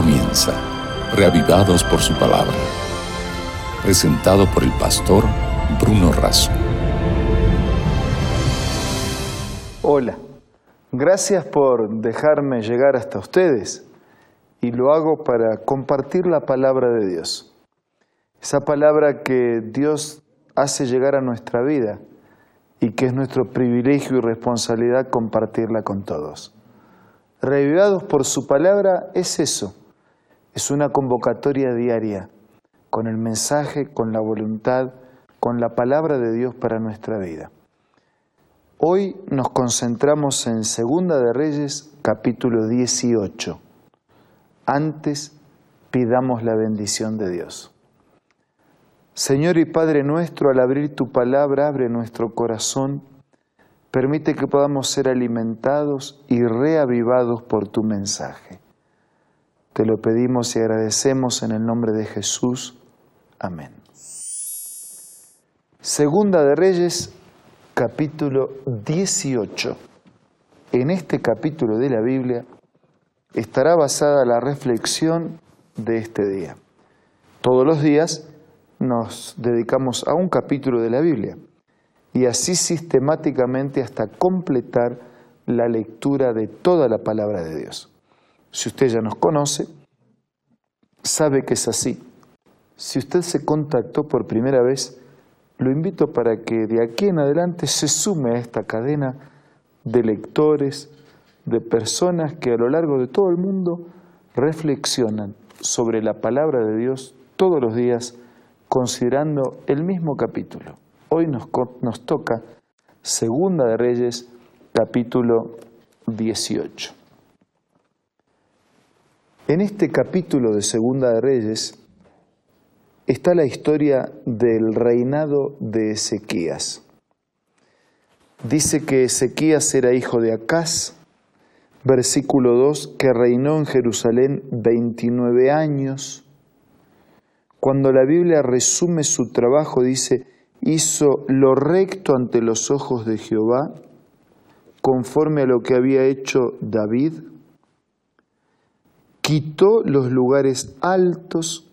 comienza, reavivados por su palabra. Presentado por el pastor Bruno Razo. Hola, gracias por dejarme llegar hasta ustedes y lo hago para compartir la palabra de Dios. Esa palabra que Dios hace llegar a nuestra vida y que es nuestro privilegio y responsabilidad compartirla con todos. Revivados por su palabra es eso, es una convocatoria diaria con el mensaje, con la voluntad, con la palabra de Dios para nuestra vida. Hoy nos concentramos en Segunda de Reyes, capítulo 18. Antes pidamos la bendición de Dios. Señor y Padre nuestro, al abrir tu palabra, abre nuestro corazón, permite que podamos ser alimentados y reavivados por tu mensaje. Te lo pedimos y agradecemos en el nombre de Jesús. Amén. Segunda de Reyes, capítulo 18. En este capítulo de la Biblia estará basada la reflexión de este día. Todos los días nos dedicamos a un capítulo de la Biblia y así sistemáticamente hasta completar la lectura de toda la palabra de Dios. Si usted ya nos conoce, sabe que es así. Si usted se contactó por primera vez, lo invito para que de aquí en adelante se sume a esta cadena de lectores, de personas que a lo largo de todo el mundo reflexionan sobre la palabra de Dios todos los días considerando el mismo capítulo. Hoy nos, nos toca Segunda de Reyes, capítulo 18. En este capítulo de Segunda de Reyes está la historia del reinado de Ezequías. Dice que Ezequías era hijo de Acaz, versículo 2, que reinó en Jerusalén 29 años cuando la Biblia resume su trabajo, dice, hizo lo recto ante los ojos de Jehová, conforme a lo que había hecho David, quitó los lugares altos,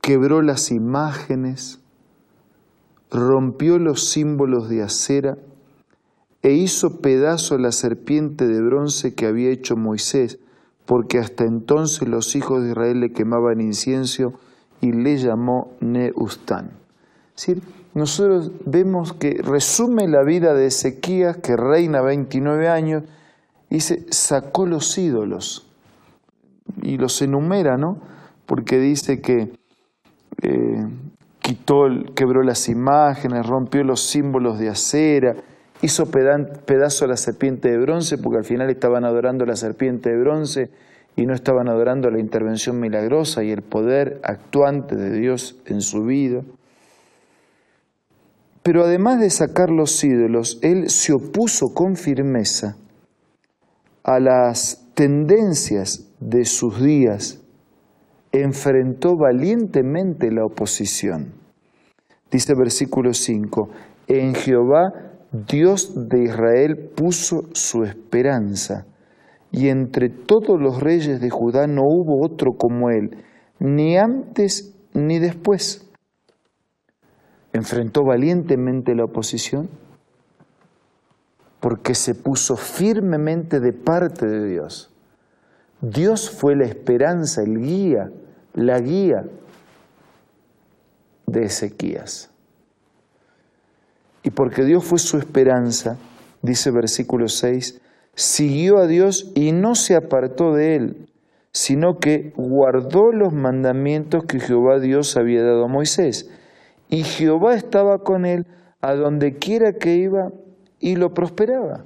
quebró las imágenes, rompió los símbolos de acera e hizo pedazo la serpiente de bronce que había hecho Moisés, porque hasta entonces los hijos de Israel le quemaban incienso y le llamó Neustán. Es decir, nosotros vemos que resume la vida de Ezequías, que reina 29 años, y se sacó los ídolos y los enumera, ¿no? Porque dice que eh, quitó, quebró las imágenes, rompió los símbolos de acera, hizo pedazo a la serpiente de bronce, porque al final estaban adorando a la serpiente de bronce y no estaban adorando la intervención milagrosa y el poder actuante de Dios en su vida. Pero además de sacar los ídolos, él se opuso con firmeza a las tendencias de sus días, enfrentó valientemente la oposición. Dice versículo 5, en Jehová Dios de Israel puso su esperanza y entre todos los reyes de Judá no hubo otro como él, ni antes ni después. Enfrentó valientemente la oposición porque se puso firmemente de parte de Dios. Dios fue la esperanza, el guía, la guía de Ezequías. Y porque Dios fue su esperanza, dice versículo 6, siguió a Dios y no se apartó de él, sino que guardó los mandamientos que Jehová Dios había dado a Moisés. Y Jehová estaba con él a donde quiera que iba y lo prosperaba.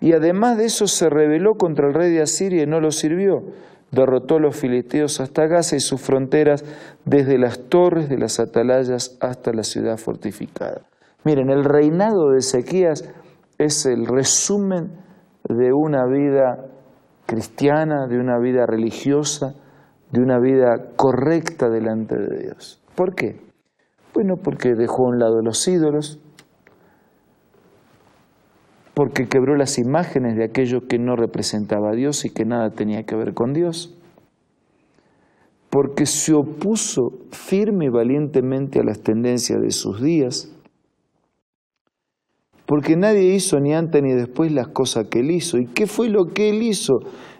Y además de eso se rebeló contra el rey de Asiria y no lo sirvió. Derrotó a los filisteos hasta Gaza y sus fronteras, desde las torres de las atalayas hasta la ciudad fortificada. Miren, el reinado de Ezequías es el resumen de una vida cristiana, de una vida religiosa, de una vida correcta delante de Dios. ¿Por qué? Bueno, porque dejó a un lado los ídolos, porque quebró las imágenes de aquello que no representaba a Dios y que nada tenía que ver con Dios, porque se opuso firme y valientemente a las tendencias de sus días, porque nadie hizo ni antes ni después las cosas que él hizo. ¿Y qué fue lo que él hizo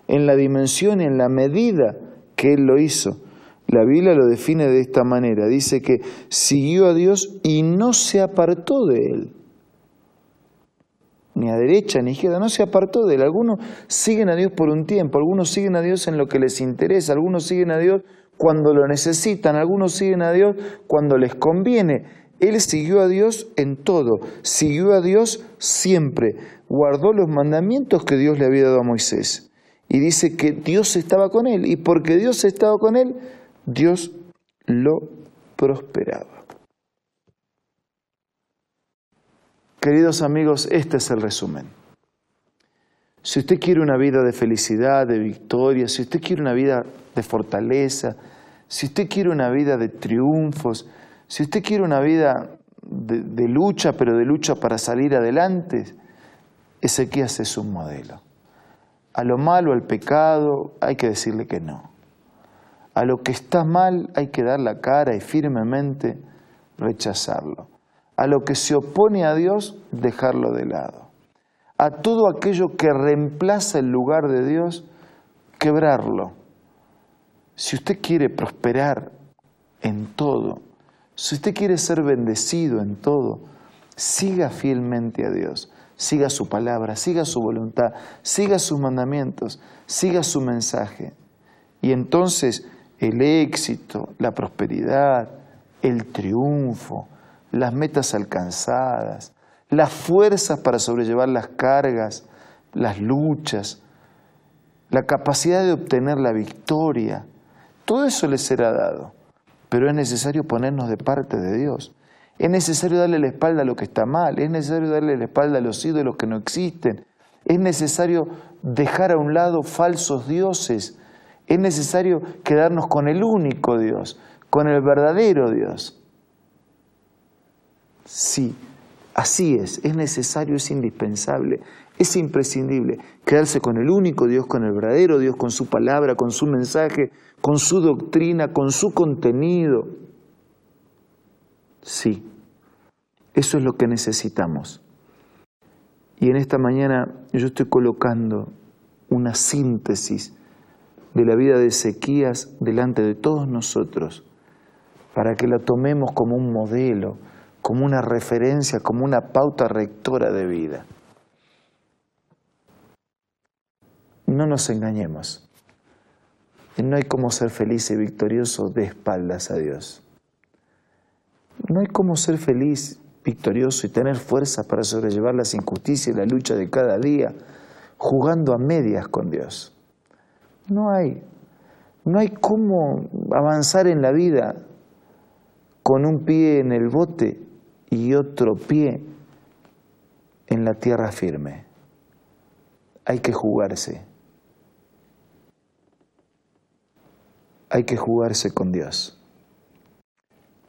en la dimensión, en la medida que él lo hizo? La Biblia lo define de esta manera. Dice que siguió a Dios y no se apartó de él. Ni a derecha ni a izquierda, no se apartó de él. Algunos siguen a Dios por un tiempo, algunos siguen a Dios en lo que les interesa, algunos siguen a Dios cuando lo necesitan, algunos siguen a Dios cuando les conviene. Él siguió a Dios en todo, siguió a Dios siempre, guardó los mandamientos que Dios le había dado a Moisés. Y dice que Dios estaba con él, y porque Dios estaba con él, Dios lo prosperaba. Queridos amigos, este es el resumen. Si usted quiere una vida de felicidad, de victoria, si usted quiere una vida de fortaleza, si usted quiere una vida de triunfos, si usted quiere una vida de, lucha, pero de lucha para salir adelante, Ezequías es un modelo. A lo malo, al pecado, hay que decirle que no. A lo que está mal hay que dar la cara y firmemente rechazarlo. A lo que se opone a Dios, dejarlo de lado. A todo aquello que reemplaza el lugar de Dios, quebrarlo. Si usted quiere prosperar en todo, si usted quiere ser bendecido en todo, siga fielmente a Dios, siga su palabra, siga su voluntad, siga sus mandamientos, siga su mensaje. Y entonces el éxito, la prosperidad, el triunfo, las metas alcanzadas, las fuerzas para sobrellevar las cargas, las luchas, la capacidad de obtener la victoria, todo eso le será dado pero es necesario ponernos de parte de Dios. Es necesario darle la espalda a lo que está mal, es necesario darle la espalda a los ídolos que no existen, es necesario dejar a un lado falsos dioses, es necesario quedarnos con el único Dios, con el verdadero Dios. Sí, así es, es necesario, es indispensable, es imprescindible quedarse con el único Dios, con el verdadero Dios, con su palabra, con su mensaje, con su doctrina, con su contenido. Sí, eso es lo que necesitamos. Y en esta mañana yo estoy colocando una síntesis de la vida de Ezequías delante de todos nosotros, para que la tomemos como un modelo, como una referencia, como una pauta rectora de vida. No nos engañemos. No hay cómo ser feliz y victorioso de espaldas a Dios. No hay cómo ser feliz, victorioso y tener fuerza para sobrellevar las injusticias y la lucha de cada día jugando a medias con Dios. No hay. No hay cómo avanzar en la vida con un pie en el bote y otro pie en la tierra firme. Hay que jugarse. hay que jugarse con Dios.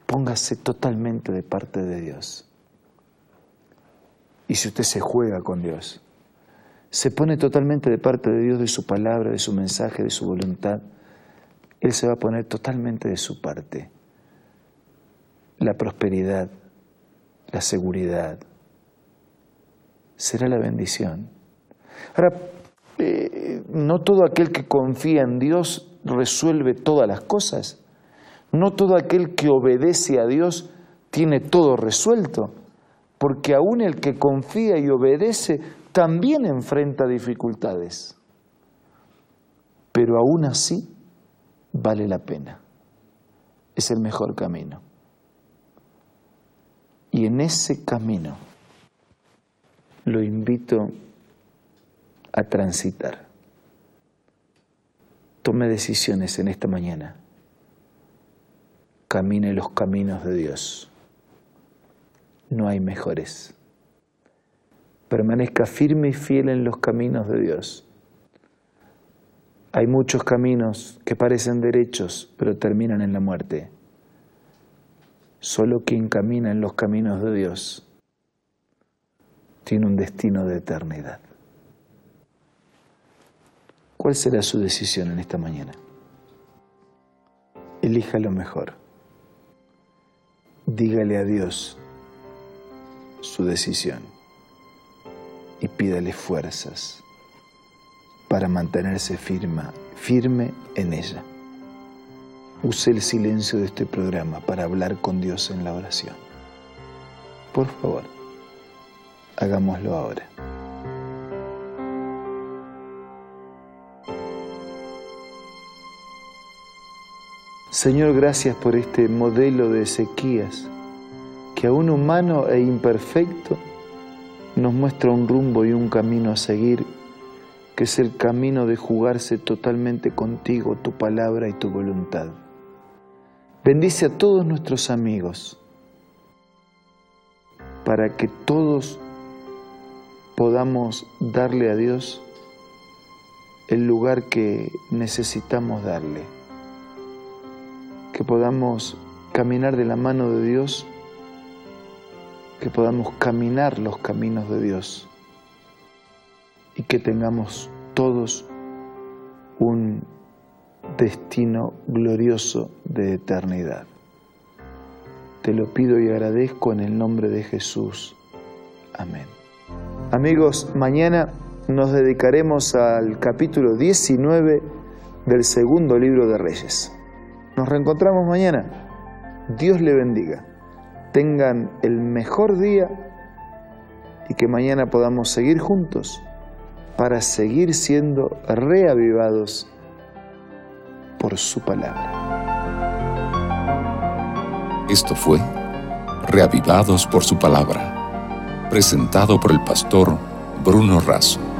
Póngase totalmente de parte de Dios. Y si usted se juega con Dios, se pone totalmente de parte de Dios, de su palabra, de su mensaje, de su voluntad, Él se va a poner totalmente de su parte. La prosperidad, la seguridad, será la bendición. Ahora, eh, no todo aquel que confía en Dios resuelve todas las cosas. No todo aquel que obedece a Dios tiene todo resuelto, porque aún el que confía y obedece también enfrenta dificultades. Pero aún así vale la pena. Es el mejor camino. Y en ese camino lo invito a transitar. Tome decisiones en esta mañana. Camine los caminos de Dios. No hay mejores. Permanezca firme y fiel en los caminos de Dios. Hay muchos caminos que parecen derechos, pero terminan en la muerte. Solo quien camina en los caminos de Dios tiene un destino de eternidad. ¿Cuál será su decisión en esta mañana? Elija lo mejor. Dígale a Dios su decisión y pídale fuerzas para mantenerse firma, firme en ella. Use el silencio de este programa para hablar con Dios en la oración. Por favor, hagámoslo ahora. Señor, gracias por este modelo de Ezequías, que aún humano e imperfecto nos muestra un rumbo y un camino a seguir, que es el camino de jugarse totalmente contigo, tu palabra y tu voluntad. Bendice a todos nuestros amigos para que todos podamos darle a Dios el lugar que necesitamos darle, que podamos caminar de la mano de Dios, que podamos caminar los caminos de Dios y que tengamos todos un destino glorioso de eternidad. Te lo pido y agradezco en el nombre de Jesús. Amén. Amigos, mañana nos dedicaremos al capítulo 19 del segundo libro de Reyes. Nos reencontramos mañana. Dios le bendiga. Tengan el mejor día y que mañana podamos seguir juntos para seguir siendo reavivados por su palabra. Esto fue Reavivados por su palabra, presentado por el pastor Bruno Razo.